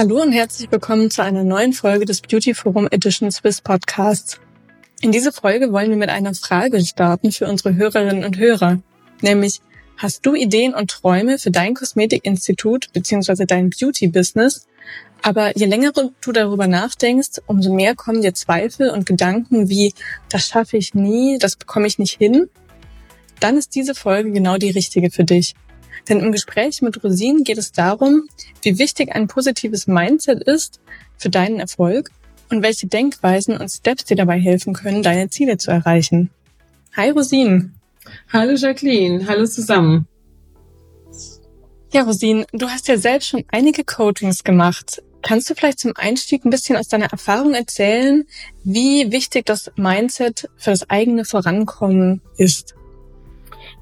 Hallo und herzlich willkommen zu einer neuen Folge des Beauty Forum Edition Swiss Podcasts. In dieser Folge wollen wir mit einer Frage starten für unsere Hörerinnen und Hörer, nämlich Hast du Ideen und Träume für dein Kosmetikinstitut bzw. dein Beauty-Business? Aber je länger du darüber nachdenkst, umso mehr kommen dir Zweifel und Gedanken wie, das schaffe ich nie, das bekomme ich nicht hin. Dann ist diese Folge genau die richtige für dich. Denn im Gespräch mit Rosinen geht es darum, wie wichtig ein positives Mindset ist für deinen Erfolg und welche Denkweisen und Steps dir dabei helfen können, deine Ziele zu erreichen. Hi Rosinen. Hallo Jacqueline, hallo zusammen. Ja, Rosinen, du hast ja selbst schon einige Coachings gemacht. Kannst du vielleicht zum Einstieg ein bisschen aus deiner Erfahrung erzählen, wie wichtig das Mindset für das eigene Vorankommen ist?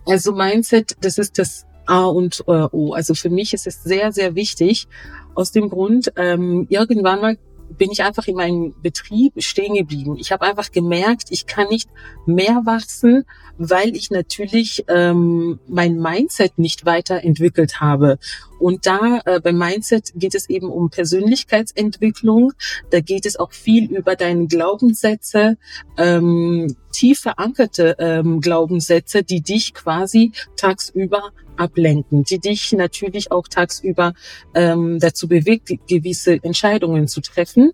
Also Mindset, das ist das A und äh, O. Also für mich ist es sehr, sehr wichtig. Aus dem Grund, ähm, irgendwann mal bin ich einfach in meinem Betrieb stehen geblieben. Ich habe einfach gemerkt, ich kann nicht mehr wachsen, weil ich natürlich ähm, mein Mindset nicht weiterentwickelt habe. Und da äh, beim Mindset geht es eben um Persönlichkeitsentwicklung. Da geht es auch viel über deine Glaubenssätze, ähm, tief verankerte ähm, Glaubenssätze, die dich quasi tagsüber ablenken, die dich natürlich auch tagsüber ähm, dazu bewegt, gewisse Entscheidungen zu treffen.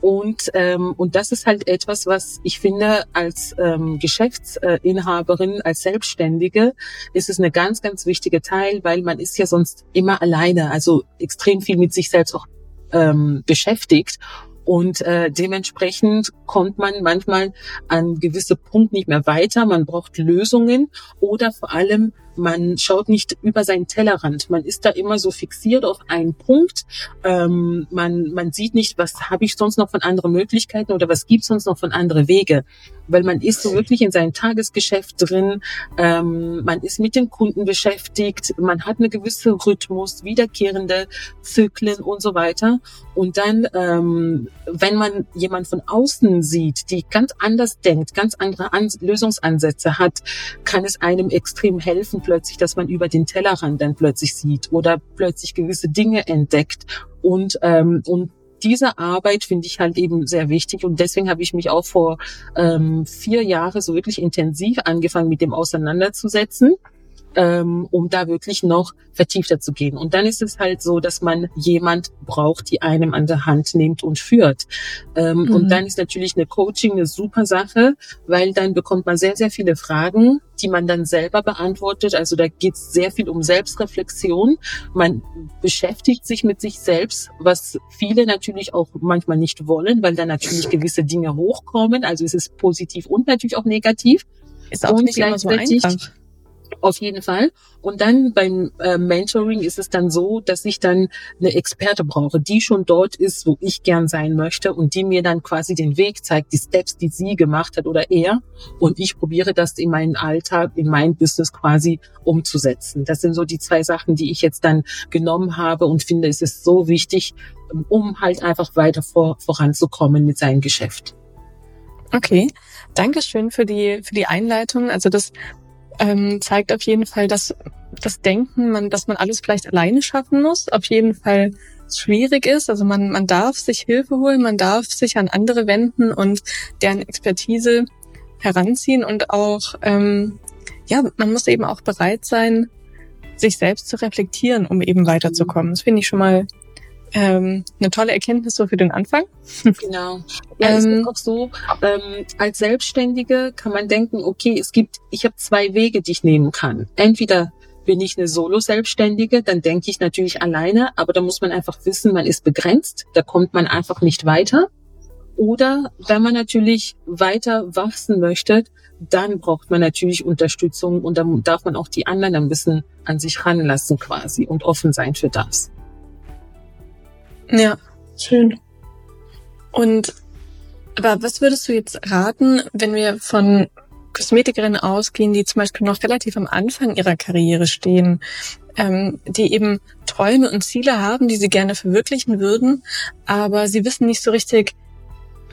Und, ähm, und das ist halt etwas, was ich finde, als ähm, Geschäftsinhaberin, als Selbstständige, ist es eine ganz, ganz wichtige Teil, weil man ist ja sonst immer alleine, also extrem viel mit sich selbst auch ähm, beschäftigt. Und äh, dementsprechend kommt man manchmal an gewisse Punkt nicht mehr weiter. Man braucht Lösungen oder vor allem man schaut nicht über seinen Tellerrand. Man ist da immer so fixiert auf einen Punkt. Ähm, man, man sieht nicht, was habe ich sonst noch von anderen Möglichkeiten oder was gibt sonst noch von anderen Wege. Weil man ist so wirklich in seinem Tagesgeschäft drin. Ähm, man ist mit den Kunden beschäftigt. Man hat eine gewisse Rhythmus, wiederkehrende Zyklen und so weiter. Und dann, ähm, wenn man jemand von außen sieht, die ganz anders denkt, ganz andere An Lösungsansätze hat, kann es einem extrem helfen, plötzlich, dass man über den Tellerrand dann plötzlich sieht oder plötzlich gewisse Dinge entdeckt und ähm, und diese Arbeit finde ich halt eben sehr wichtig und deswegen habe ich mich auch vor ähm, vier Jahren so wirklich intensiv angefangen mit dem auseinanderzusetzen ähm, um da wirklich noch vertiefter zu gehen. Und dann ist es halt so, dass man jemand braucht, die einem an der Hand nimmt und führt. Ähm, mhm. Und dann ist natürlich eine Coaching eine super Sache, weil dann bekommt man sehr, sehr viele Fragen, die man dann selber beantwortet. Also da geht es sehr viel um Selbstreflexion. Man beschäftigt sich mit sich selbst, was viele natürlich auch manchmal nicht wollen, weil dann natürlich gewisse Dinge hochkommen. Also es ist positiv und natürlich auch negativ. Ist auch und nicht immer so einfach. Auf jeden Fall. Und dann beim äh, Mentoring ist es dann so, dass ich dann eine Experte brauche, die schon dort ist, wo ich gern sein möchte und die mir dann quasi den Weg zeigt, die Steps, die sie gemacht hat oder er. Und ich probiere das in meinen Alltag, in mein Business quasi umzusetzen. Das sind so die zwei Sachen, die ich jetzt dann genommen habe und finde, es ist so wichtig, um halt einfach weiter vor, voranzukommen mit seinem Geschäft. Okay, Dankeschön für die für die Einleitung. Also das ähm, zeigt auf jeden Fall, dass das Denken, man, dass man alles vielleicht alleine schaffen muss, auf jeden Fall schwierig ist. Also man, man darf sich Hilfe holen, man darf sich an andere wenden und deren Expertise heranziehen und auch, ähm, ja, man muss eben auch bereit sein, sich selbst zu reflektieren, um eben weiterzukommen. Das finde ich schon mal ähm, eine tolle Erkenntnis so für den Anfang. Genau. Ja, es ähm, ist auch so, ähm, als Selbstständige kann man denken, okay, es gibt, ich habe zwei Wege, die ich nehmen kann. Entweder bin ich eine Solo-Selbstständige, dann denke ich natürlich alleine, aber da muss man einfach wissen, man ist begrenzt, da kommt man einfach nicht weiter. Oder wenn man natürlich weiter wachsen möchte, dann braucht man natürlich Unterstützung und dann darf man auch die anderen ein bisschen an sich ranlassen quasi und offen sein für das. Ja, schön. Und aber was würdest du jetzt raten, wenn wir von Kosmetikerinnen ausgehen, die zum Beispiel noch relativ am Anfang ihrer Karriere stehen, ähm, die eben Träume und Ziele haben, die sie gerne verwirklichen würden, aber sie wissen nicht so richtig,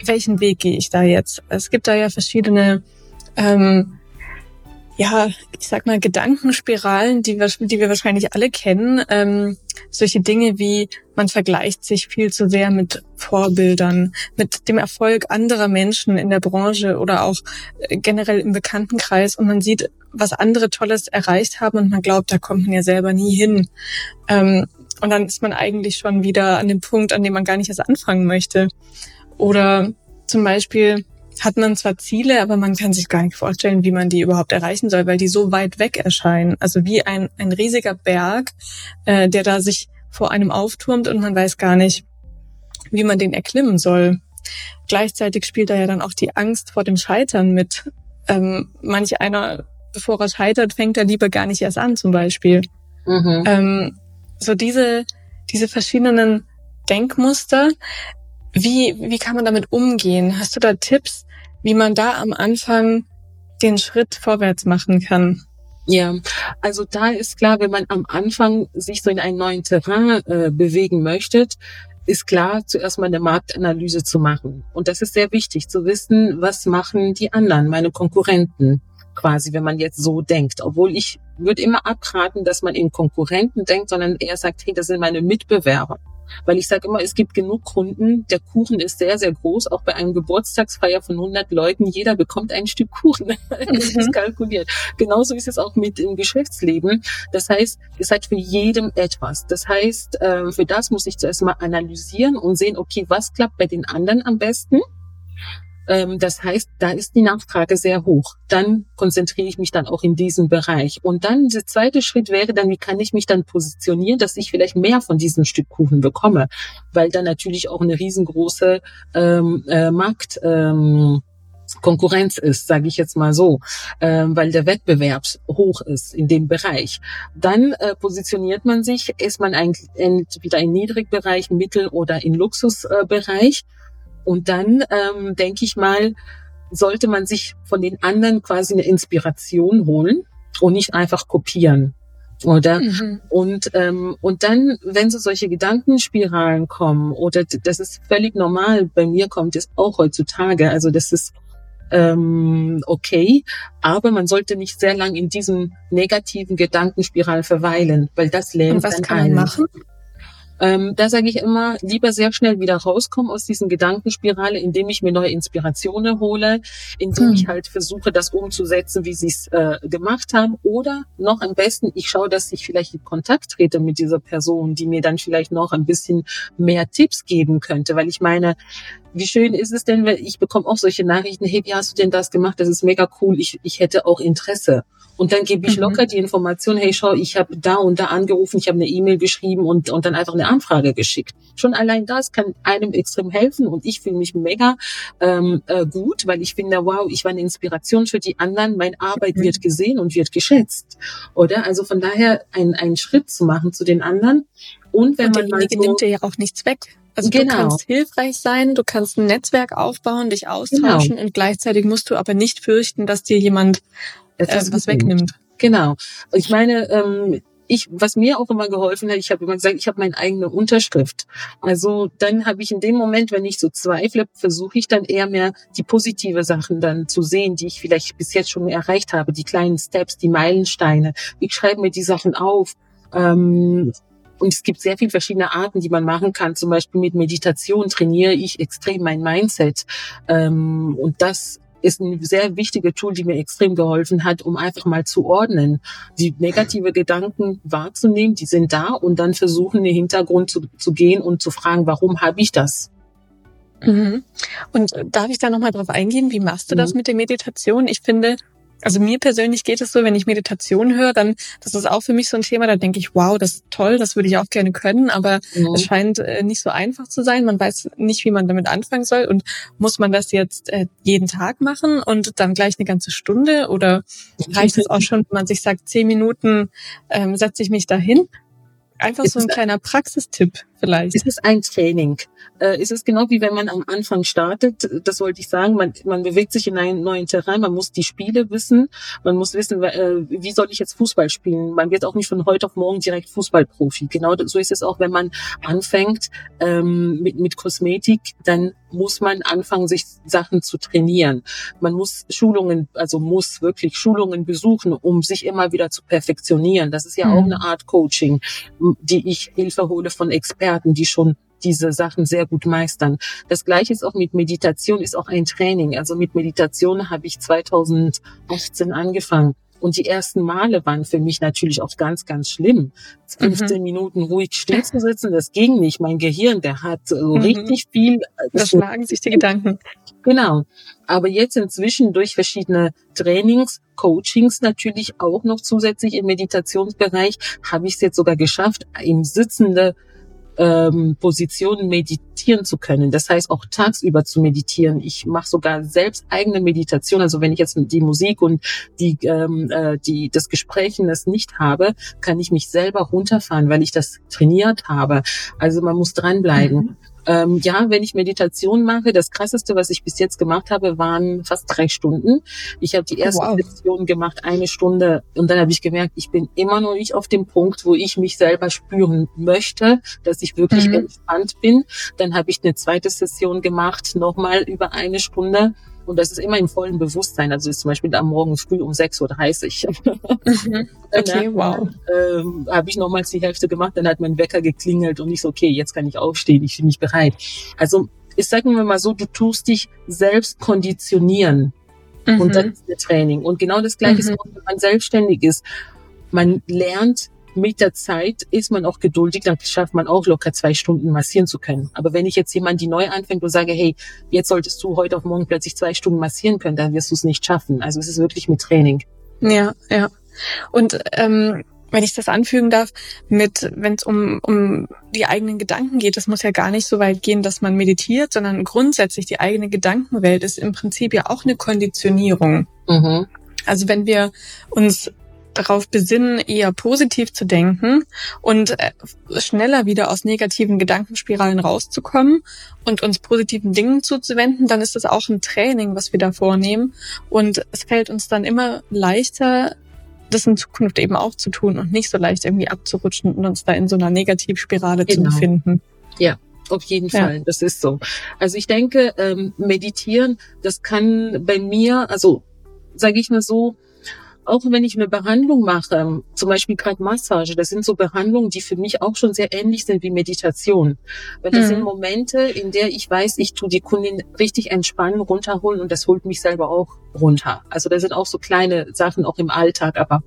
welchen Weg gehe ich da jetzt. Es gibt da ja verschiedene ähm, ja, ich sag mal, Gedankenspiralen, die wir, die wir wahrscheinlich alle kennen. Ähm, solche Dinge wie, man vergleicht sich viel zu sehr mit Vorbildern, mit dem Erfolg anderer Menschen in der Branche oder auch äh, generell im Bekanntenkreis und man sieht, was andere Tolles erreicht haben und man glaubt, da kommt man ja selber nie hin. Ähm, und dann ist man eigentlich schon wieder an dem Punkt, an dem man gar nicht erst anfangen möchte. Oder zum Beispiel, hat man zwar Ziele, aber man kann sich gar nicht vorstellen, wie man die überhaupt erreichen soll, weil die so weit weg erscheinen. Also wie ein, ein riesiger Berg, äh, der da sich vor einem aufturmt und man weiß gar nicht, wie man den erklimmen soll. Gleichzeitig spielt da ja dann auch die Angst vor dem Scheitern mit. Ähm, manch einer, bevor er scheitert, fängt er lieber gar nicht erst an, zum Beispiel. Mhm. Ähm, so diese, diese verschiedenen Denkmuster, wie, wie kann man damit umgehen? Hast du da Tipps, wie man da am Anfang den Schritt vorwärts machen kann? Ja, also da ist klar, wenn man am Anfang sich so in einen neuen Terrain äh, bewegen möchte, ist klar, zuerst mal eine Marktanalyse zu machen. Und das ist sehr wichtig, zu wissen, was machen die anderen, meine Konkurrenten quasi, wenn man jetzt so denkt. Obwohl ich würde immer abraten, dass man in Konkurrenten denkt, sondern eher sagt, hey, das sind meine Mitbewerber. Weil ich sage immer, es gibt genug Kunden, der Kuchen ist sehr, sehr groß, auch bei einem Geburtstagsfeier von 100 Leuten, jeder bekommt ein Stück Kuchen. das ist mhm. kalkuliert. Genauso ist es auch mit dem Geschäftsleben. Das heißt, es hat für jedem etwas. Das heißt, äh, für das muss ich zuerst mal analysieren und sehen, okay, was klappt bei den anderen am besten? Ähm, das heißt, da ist die Nachfrage sehr hoch. Dann konzentriere ich mich dann auch in diesem Bereich. Und dann der zweite Schritt wäre dann, wie kann ich mich dann positionieren, dass ich vielleicht mehr von diesem Stück Kuchen bekomme, weil dann natürlich auch eine riesengroße ähm, äh, Markt ähm, Konkurrenz ist, sage ich jetzt mal so, ähm, weil der Wettbewerb hoch ist in dem Bereich. Dann äh, positioniert man sich, ist man eigentlich entweder im Niedrigbereich, Mittel- oder im Luxusbereich. Äh, und dann ähm, denke ich mal, sollte man sich von den anderen quasi eine Inspiration holen und nicht einfach kopieren. Oder mhm. und ähm, und dann, wenn so solche Gedankenspiralen kommen, oder das ist völlig normal, bei mir kommt es auch heutzutage, also das ist ähm, okay, aber man sollte nicht sehr lang in diesem negativen Gedankenspiral verweilen, weil das lähmt und was dann kann man machen? Ähm, da sage ich immer, lieber sehr schnell wieder rauskommen aus diesen Gedankenspirale, indem ich mir neue Inspirationen hole, indem mhm. ich halt versuche, das umzusetzen, wie sie es äh, gemacht haben. Oder noch am besten, ich schaue, dass ich vielleicht in Kontakt trete mit dieser Person, die mir dann vielleicht noch ein bisschen mehr Tipps geben könnte. Weil ich meine, wie schön ist es denn, wenn ich bekomme auch solche Nachrichten, hey, wie hast du denn das gemacht? Das ist mega cool. Ich, ich hätte auch Interesse. Und dann gebe ich mhm. locker die Information, hey, schau, ich habe da und da angerufen, ich habe eine E-Mail geschrieben und, und dann einfach eine Anfrage geschickt. Schon allein das kann einem extrem helfen und ich fühle mich mega ähm, äh, gut, weil ich finde, wow, ich war eine Inspiration für die anderen, meine Arbeit mhm. wird gesehen und wird geschätzt. Oder? Also von daher einen Schritt zu machen zu den anderen. Und wenn und man mal so, nimmt dir ja auch nichts weg. Also genau. du kannst hilfreich sein, du kannst ein Netzwerk aufbauen, dich austauschen genau. und gleichzeitig musst du aber nicht fürchten, dass dir jemand äh, was wegnimmt. Genau. Ich meine, ähm, ich, was mir auch immer geholfen hat, ich habe immer gesagt, ich habe meine eigene Unterschrift. Also dann habe ich in dem Moment, wenn ich so zweifle, versuche ich dann eher mehr die positive Sachen dann zu sehen, die ich vielleicht bis jetzt schon erreicht habe, die kleinen Steps, die Meilensteine. Ich schreibe mir die Sachen auf. Ähm, und es gibt sehr viele verschiedene Arten, die man machen kann. Zum Beispiel mit Meditation trainiere ich extrem mein Mindset. Ähm, und das ist ein sehr wichtiger Tool, die mir extrem geholfen hat, um einfach mal zu ordnen, die negative Gedanken wahrzunehmen, die sind da und dann versuchen, in den Hintergrund zu, zu gehen und zu fragen, warum habe ich das? Mhm. Und darf ich da nochmal drauf eingehen? Wie machst du das mhm. mit der Meditation? Ich finde, also mir persönlich geht es so, wenn ich Meditation höre, dann, das ist auch für mich so ein Thema, da denke ich, wow, das ist toll, das würde ich auch gerne können, aber mhm. es scheint äh, nicht so einfach zu sein. Man weiß nicht, wie man damit anfangen soll und muss man das jetzt äh, jeden Tag machen und dann gleich eine ganze Stunde oder reicht es auch schon, wenn man sich sagt, zehn Minuten ähm, setze ich mich dahin? Einfach so ein kleiner Praxistipp vielleicht. Es ist ein Training. Äh, es ist genau wie wenn man am Anfang startet. Das wollte ich sagen. Man, man bewegt sich in einen neuen Terrain. Man muss die Spiele wissen. Man muss wissen, äh, wie soll ich jetzt Fußball spielen. Man wird auch nicht von heute auf morgen direkt Fußballprofi. Genau so ist es auch, wenn man anfängt ähm, mit, mit Kosmetik. Dann muss man anfangen, sich Sachen zu trainieren. Man muss Schulungen, also muss wirklich Schulungen besuchen, um sich immer wieder zu perfektionieren. Das ist ja mhm. auch eine Art Coaching, die ich Hilfe hole von Experten, die schon diese Sachen sehr gut meistern. Das gleiche ist auch mit Meditation, ist auch ein Training. Also mit Meditation habe ich 2018 angefangen. Und die ersten Male waren für mich natürlich auch ganz, ganz schlimm. 15 mhm. Minuten ruhig still zu sitzen, das ging nicht. Mein Gehirn, der hat so mhm. richtig viel. Äh, das schlagen sich die Gedanken. Genau. Aber jetzt inzwischen durch verschiedene Trainings, Coachings natürlich auch noch zusätzlich im Meditationsbereich, habe ich es jetzt sogar geschafft, im sitzende ähm, Positionen meditieren zu können. Das heißt auch tagsüber zu meditieren. Ich mache sogar selbst eigene Meditation. Also wenn ich jetzt die Musik und die, ähm, äh, die das Gesprächen das nicht habe, kann ich mich selber runterfahren, weil ich das trainiert habe. Also man muss dranbleiben. Mhm. Ähm, ja, wenn ich Meditation mache, das krasseste, was ich bis jetzt gemacht habe, waren fast drei Stunden. Ich habe die erste wow. Session gemacht, eine Stunde, und dann habe ich gemerkt, ich bin immer noch nicht auf dem Punkt, wo ich mich selber spüren möchte, dass ich wirklich mhm. entspannt bin. Dann habe ich eine zweite Session gemacht, nochmal über eine Stunde. Und das ist immer im vollen Bewusstsein. Also ist zum Beispiel am Morgen früh um 6.30 Uhr. Mhm. okay, wow. Ähm, habe ich nochmals die Hälfte gemacht, dann hat mein Wecker geklingelt und ich so, okay, jetzt kann ich aufstehen, ich bin mich bereit. Also ich sage mir mal so, du tust dich selbst konditionieren. Mhm. Und das ist ein Training. Und genau das Gleiche mhm. ist auch, wenn man selbstständig ist. Man lernt mit der Zeit ist man auch geduldig, dann schafft man auch locker zwei Stunden massieren zu können. Aber wenn ich jetzt jemand, die neu anfängt und sage, hey, jetzt solltest du heute auf morgen plötzlich zwei Stunden massieren können, dann wirst du es nicht schaffen. Also es ist wirklich mit Training. Ja, ja. Und ähm, wenn ich das anfügen darf, mit wenn es um, um die eigenen Gedanken geht, das muss ja gar nicht so weit gehen, dass man meditiert, sondern grundsätzlich die eigene Gedankenwelt ist im Prinzip ja auch eine Konditionierung. Mhm. Also wenn wir uns darauf besinnen, eher positiv zu denken und äh, schneller wieder aus negativen Gedankenspiralen rauszukommen und uns positiven Dingen zuzuwenden, dann ist das auch ein Training, was wir da vornehmen. Und es fällt uns dann immer leichter, das in Zukunft eben auch zu tun und nicht so leicht irgendwie abzurutschen und uns da in so einer Negativspirale genau. zu befinden. Ja, auf jeden ja. Fall, das ist so. Also ich denke, ähm, meditieren, das kann bei mir, also sage ich mal so, auch wenn ich eine Behandlung mache, zum Beispiel gerade Massage, das sind so Behandlungen, die für mich auch schon sehr ähnlich sind wie Meditation. Weil das mhm. sind Momente, in der ich weiß, ich tue die Kundin richtig entspannen, runterholen und das holt mich selber auch runter. Also da sind auch so kleine Sachen auch im Alltag, aber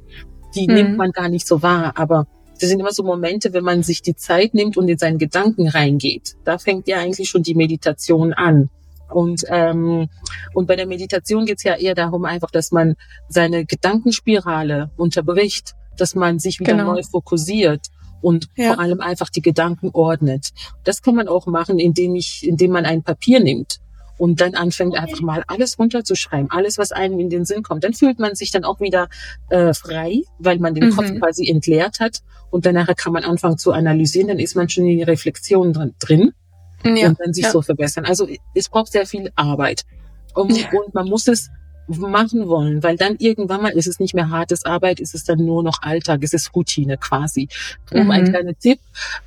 die mhm. nimmt man gar nicht so wahr. Aber das sind immer so Momente, wenn man sich die Zeit nimmt und in seinen Gedanken reingeht. Da fängt ja eigentlich schon die Meditation an. Und, ähm, und bei der Meditation geht es ja eher darum, einfach, dass man seine Gedankenspirale unterbricht, dass man sich wieder genau. neu fokussiert und ja. vor allem einfach die Gedanken ordnet. Das kann man auch machen, indem ich, indem man ein Papier nimmt und dann anfängt einfach mal alles runterzuschreiben, alles, was einem in den Sinn kommt. Dann fühlt man sich dann auch wieder äh, frei, weil man den mhm. Kopf quasi entleert hat und danach kann man anfangen zu analysieren, dann ist man schon in die Reflexion drin ja, und dann sich ja. so verbessern. Also es braucht sehr viel Arbeit. Und, ja. und man muss es machen wollen, weil dann irgendwann mal ist es nicht mehr hartes Arbeit, ist es dann nur noch Alltag, es ist Routine quasi. Um mhm. ein kleiner Tipp,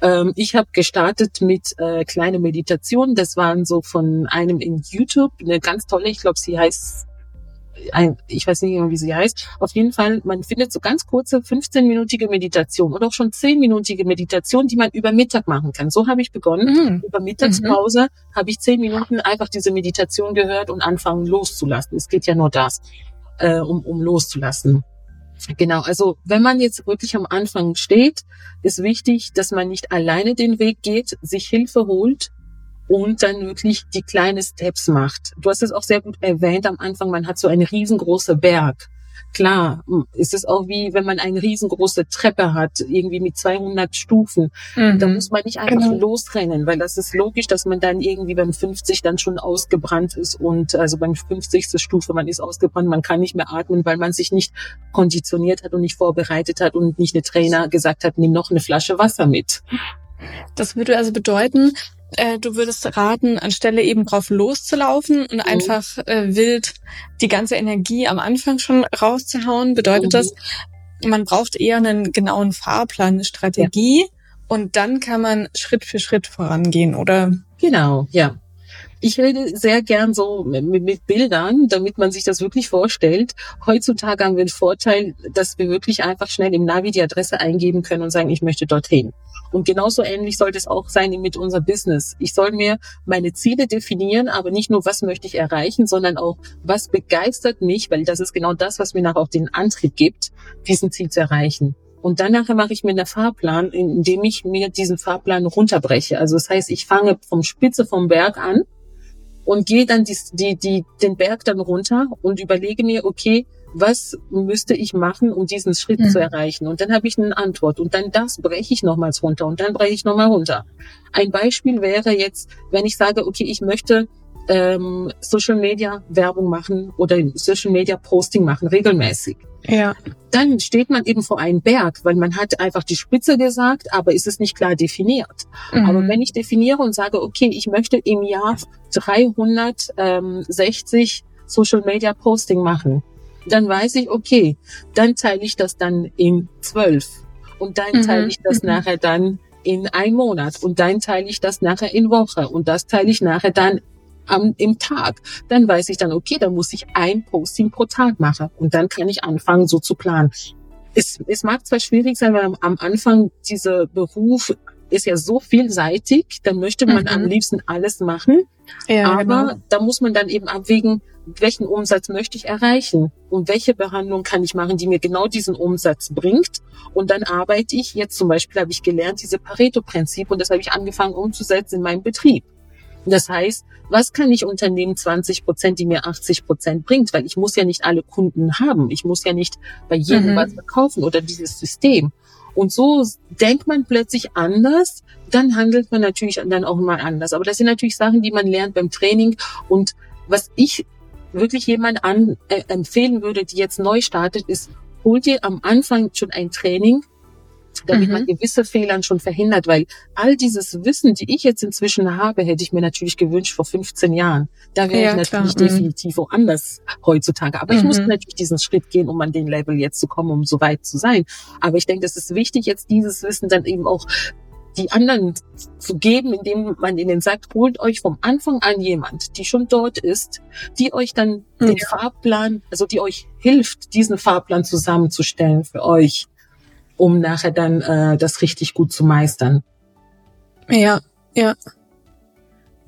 ähm, ich habe gestartet mit äh, kleine Meditationen, das waren so von einem in YouTube, eine ganz tolle, ich glaube, sie heißt ein, ich weiß nicht wie sie heißt. Auf jeden Fall, man findet so ganz kurze 15-minütige Meditation oder auch schon 10-minütige Meditation, die man über Mittag machen kann. So habe ich begonnen. Mhm. Über Mittagspause mhm. habe ich 10 Minuten einfach diese Meditation gehört und anfangen loszulassen. Es geht ja nur das, äh, um, um loszulassen. Genau, also wenn man jetzt wirklich am Anfang steht, ist wichtig, dass man nicht alleine den Weg geht, sich Hilfe holt, und dann wirklich die kleinen Steps macht. Du hast es auch sehr gut erwähnt am Anfang, man hat so einen riesengroßen Berg. Klar, ist es auch wie, wenn man eine riesengroße Treppe hat, irgendwie mit 200 Stufen. Mhm. Da muss man nicht einfach genau. losrennen, weil das ist logisch, dass man dann irgendwie beim 50 dann schon ausgebrannt ist und also beim 50. Stufe, man ist ausgebrannt, man kann nicht mehr atmen, weil man sich nicht konditioniert hat und nicht vorbereitet hat und nicht eine Trainer gesagt hat, nimm noch eine Flasche Wasser mit. Das würde also bedeuten, äh, du würdest raten, anstelle eben drauf loszulaufen und mhm. einfach äh, wild die ganze Energie am Anfang schon rauszuhauen, bedeutet mhm. das, man braucht eher einen genauen Fahrplan, eine Strategie ja. und dann kann man Schritt für Schritt vorangehen, oder? Genau, ja. Ich rede sehr gern so mit, mit, Bildern, damit man sich das wirklich vorstellt. Heutzutage haben wir den Vorteil, dass wir wirklich einfach schnell im Navi die Adresse eingeben können und sagen, ich möchte dorthin. Und genauso ähnlich sollte es auch sein mit unserem Business. Ich soll mir meine Ziele definieren, aber nicht nur, was möchte ich erreichen, sondern auch, was begeistert mich, weil das ist genau das, was mir nachher auch den Antrieb gibt, diesen Ziel zu erreichen. Und danach mache ich mir einen Fahrplan, indem ich mir diesen Fahrplan runterbreche. Also das heißt, ich fange vom Spitze vom Berg an und gehe dann die, die, die, den Berg dann runter und überlege mir, okay, was müsste ich machen, um diesen Schritt mhm. zu erreichen? Und dann habe ich eine Antwort und dann das breche ich nochmals runter und dann breche ich nochmal runter. Ein Beispiel wäre jetzt, wenn ich sage, okay, ich möchte ähm, Social Media Werbung machen oder Social Media Posting machen, regelmäßig. Ja. Dann steht man eben vor einem Berg, weil man hat einfach die Spitze gesagt, aber ist es nicht klar definiert. Mhm. Aber wenn ich definiere und sage, okay, ich möchte im Jahr 360 Social Media Posting machen, dann weiß ich, okay, dann teile ich das dann in zwölf und dann mhm. teile ich das mhm. nachher dann in ein Monat und dann teile ich das nachher in Woche und das teile ich nachher dann am, im Tag. Dann weiß ich dann, okay, dann muss ich ein Posting pro Tag machen und dann kann ich anfangen, so zu planen. Es, es mag zwar schwierig sein, weil am, am Anfang dieser Beruf ist ja so vielseitig, dann möchte man mhm. am liebsten alles machen. Ja, aber genau. da muss man dann eben abwägen, welchen Umsatz möchte ich erreichen und welche Behandlung kann ich machen, die mir genau diesen Umsatz bringt. Und dann arbeite ich, jetzt zum Beispiel habe ich gelernt, diese Pareto-Prinzip und das habe ich angefangen umzusetzen in meinem Betrieb. Das heißt, was kann ich unternehmen 20 Prozent, die mir 80 Prozent bringt? Weil ich muss ja nicht alle Kunden haben. Ich muss ja nicht bei jedem mhm. was verkaufen oder dieses System. Und so denkt man plötzlich anders, dann handelt man natürlich dann auch mal anders. Aber das sind natürlich Sachen, die man lernt beim Training. Und was ich wirklich jemand an, äh, empfehlen würde, die jetzt neu startet, ist, hol dir am Anfang schon ein Training, damit mhm. man gewisse Fehlern schon verhindert, weil all dieses Wissen, die ich jetzt inzwischen habe, hätte ich mir natürlich gewünscht vor 15 Jahren. Da wäre ja, ich natürlich klar. Mhm. definitiv woanders heutzutage. Aber mhm. ich musste natürlich diesen Schritt gehen, um an den Level jetzt zu kommen, um so weit zu sein. Aber ich denke, es ist wichtig, jetzt dieses Wissen dann eben auch die anderen zu geben, indem man ihnen sagt, holt euch vom Anfang an jemand, die schon dort ist, die euch dann ja. den Fahrplan, also die euch hilft, diesen Fahrplan zusammenzustellen für euch um nachher dann äh, das richtig gut zu meistern. Ja, ja.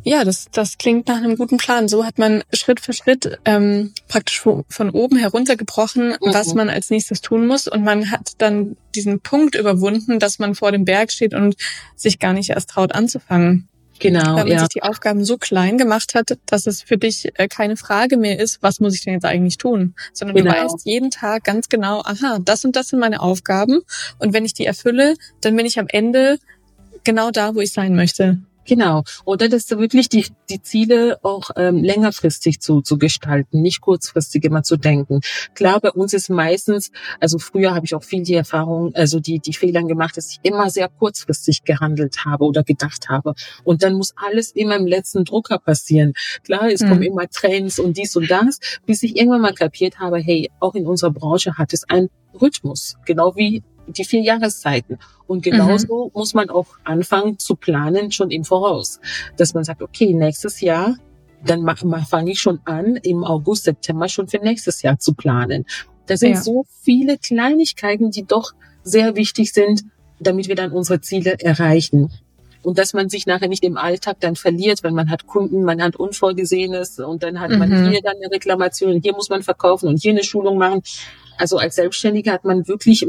Ja, das, das klingt nach einem guten Plan. So hat man Schritt für Schritt ähm, praktisch von oben heruntergebrochen, mhm. was man als nächstes tun muss. Und man hat dann diesen Punkt überwunden, dass man vor dem Berg steht und sich gar nicht erst traut anzufangen. Genau. Weil man ja. sich die Aufgaben so klein gemacht hat, dass es für dich äh, keine Frage mehr ist, was muss ich denn jetzt eigentlich tun? Sondern genau. du weißt jeden Tag ganz genau, aha, das und das sind meine Aufgaben. Und wenn ich die erfülle, dann bin ich am Ende genau da, wo ich sein möchte. Genau. Oder das wirklich die, die Ziele auch ähm, längerfristig zu, zu gestalten, nicht kurzfristig immer zu denken. Klar, bei uns ist meistens, also früher habe ich auch viel die Erfahrung, also die, die Fehlern gemacht, dass ich immer sehr kurzfristig gehandelt habe oder gedacht habe. Und dann muss alles immer im letzten Drucker passieren. Klar, es mhm. kommen immer Trends und dies und das, bis ich irgendwann mal kapiert habe, hey, auch in unserer Branche hat es einen Rhythmus, genau wie die vier Jahreszeiten. Und genauso mhm. muss man auch anfangen zu planen, schon im Voraus. Dass man sagt, okay, nächstes Jahr dann fange ich schon an, im August, September schon für nächstes Jahr zu planen. Da sind ja. so viele Kleinigkeiten, die doch sehr wichtig sind, damit wir dann unsere Ziele erreichen. Und dass man sich nachher nicht im Alltag dann verliert, wenn man hat Kunden, man hat Unvorgesehenes und dann hat mhm. man hier dann eine Reklamation, hier muss man verkaufen und hier eine Schulung machen. Also als Selbstständiger hat man wirklich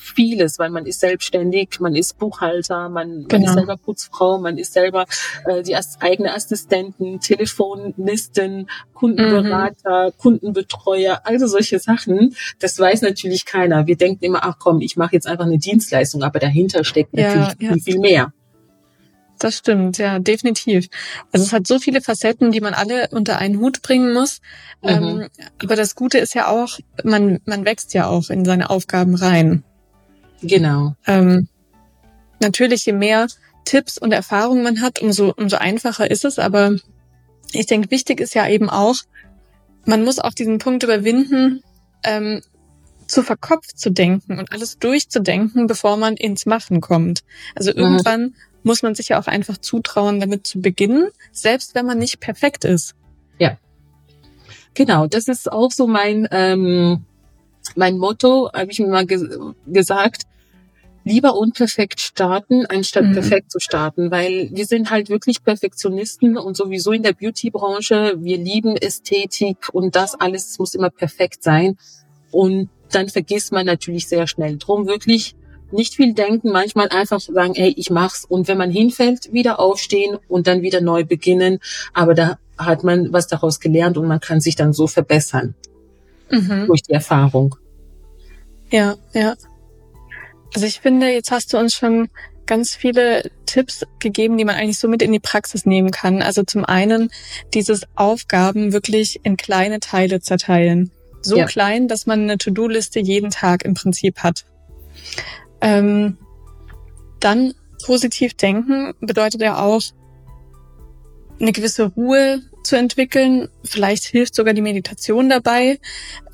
vieles, weil man ist selbstständig, man ist Buchhalter, man, genau. man ist genau. selber Putzfrau, man ist selber äh, die eigene Assistenten, Telefonlisten, Kundenberater, mhm. Kundenbetreuer, also solche Sachen. Das weiß natürlich keiner. Wir denken immer, ach komm, ich mache jetzt einfach eine Dienstleistung, aber dahinter steckt natürlich ja, ja. viel, viel mehr. Das stimmt, ja, definitiv. Also es hat so viele Facetten, die man alle unter einen Hut bringen muss. Mhm. Ähm, aber das Gute ist ja auch, man, man wächst ja auch in seine Aufgaben rein. Genau. Ähm, natürlich, je mehr Tipps und Erfahrungen man hat, umso, umso einfacher ist es. Aber ich denke, wichtig ist ja eben auch, man muss auch diesen Punkt überwinden, ähm, zu verkopft zu denken und alles durchzudenken, bevor man ins Machen kommt. Also mhm. irgendwann mhm. muss man sich ja auch einfach zutrauen, damit zu beginnen, selbst wenn man nicht perfekt ist. Ja. Genau, das ist auch so mein, ähm, mein Motto, habe ich mir mal ge gesagt, lieber unperfekt starten, anstatt mhm. perfekt zu starten, weil wir sind halt wirklich Perfektionisten und sowieso in der Beauty-Branche, wir lieben Ästhetik und das alles muss immer perfekt sein. Und dann vergisst man natürlich sehr schnell. Drum wirklich nicht viel denken, manchmal einfach sagen, ey, ich mach's. Und wenn man hinfällt, wieder aufstehen und dann wieder neu beginnen, aber da hat man was daraus gelernt und man kann sich dann so verbessern mhm. durch die Erfahrung. Ja, ja. Also ich finde, jetzt hast du uns schon ganz viele Tipps gegeben, die man eigentlich so mit in die Praxis nehmen kann. Also zum einen dieses Aufgaben wirklich in kleine Teile zerteilen. So ja. klein, dass man eine To-Do-Liste jeden Tag im Prinzip hat. Ähm, dann positiv denken bedeutet ja auch, eine gewisse Ruhe zu entwickeln. Vielleicht hilft sogar die Meditation dabei.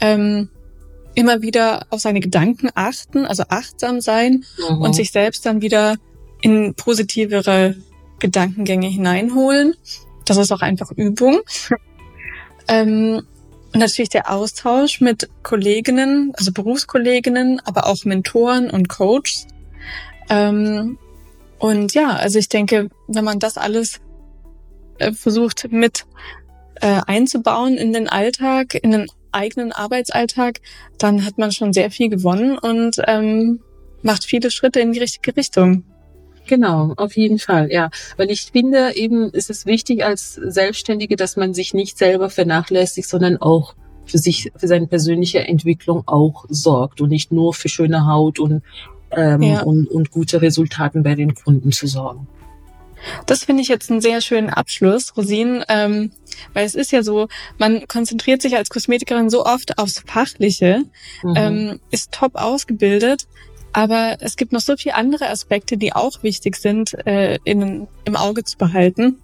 Ähm, immer wieder auf seine Gedanken achten, also achtsam sein mhm. und sich selbst dann wieder in positivere Gedankengänge hineinholen. Das ist auch einfach Übung. ähm, und natürlich der Austausch mit Kolleginnen, also Berufskolleginnen, aber auch Mentoren und Coaches. Ähm, und ja, also ich denke, wenn man das alles äh, versucht mit äh, einzubauen in den Alltag, in den eigenen Arbeitsalltag, dann hat man schon sehr viel gewonnen und ähm, macht viele Schritte in die richtige Richtung. Genau, auf jeden Fall, ja. Weil ich finde, eben ist es wichtig als Selbstständige, dass man sich nicht selber vernachlässigt, sondern auch für sich, für seine persönliche Entwicklung auch sorgt und nicht nur für schöne Haut und, ähm, ja. und, und gute Resultaten bei den Kunden zu sorgen. Das finde ich jetzt einen sehr schönen Abschluss, Rosin, ähm, weil es ist ja so, man konzentriert sich als Kosmetikerin so oft aufs Fachliche, mhm. ähm, ist top ausgebildet, aber es gibt noch so viele andere Aspekte, die auch wichtig sind, äh, in, im Auge zu behalten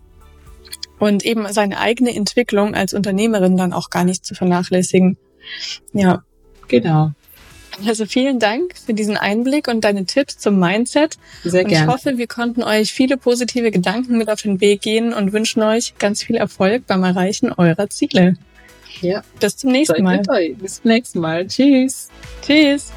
und eben seine eigene Entwicklung als Unternehmerin dann auch gar nicht zu vernachlässigen. Ja. Genau. Also vielen Dank für diesen Einblick und deine Tipps zum Mindset. Sehr gerne. Ich hoffe, wir konnten euch viele positive Gedanken mit auf den Weg gehen und wünschen euch ganz viel Erfolg beim Erreichen eurer Ziele. Ja. Bis zum nächsten Mal. Bis zum nächsten Mal. Tschüss. Tschüss.